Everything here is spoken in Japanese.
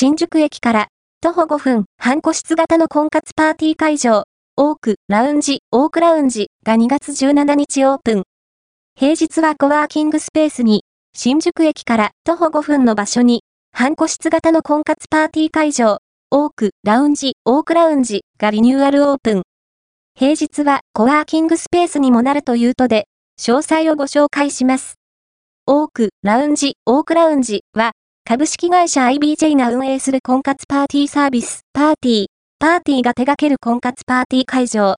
新宿駅から徒歩5分半個室型の婚活パーティー会場、オークラウンジ、オークラウンジが2月17日オープン。平日はコワーキングスペースに、新宿駅から徒歩5分の場所に、半個室型の婚活パーティー会場、オークラウンジ、オークラウンジがリニューアルオープン。平日はコワーキングスペースにもなるというとで、詳細をご紹介します。オークラウンジ、オークラウンジは、株式会社 IBJ が運営する婚活パーティーサービス、パーティー、パーティーが手掛ける婚活パーティー会場。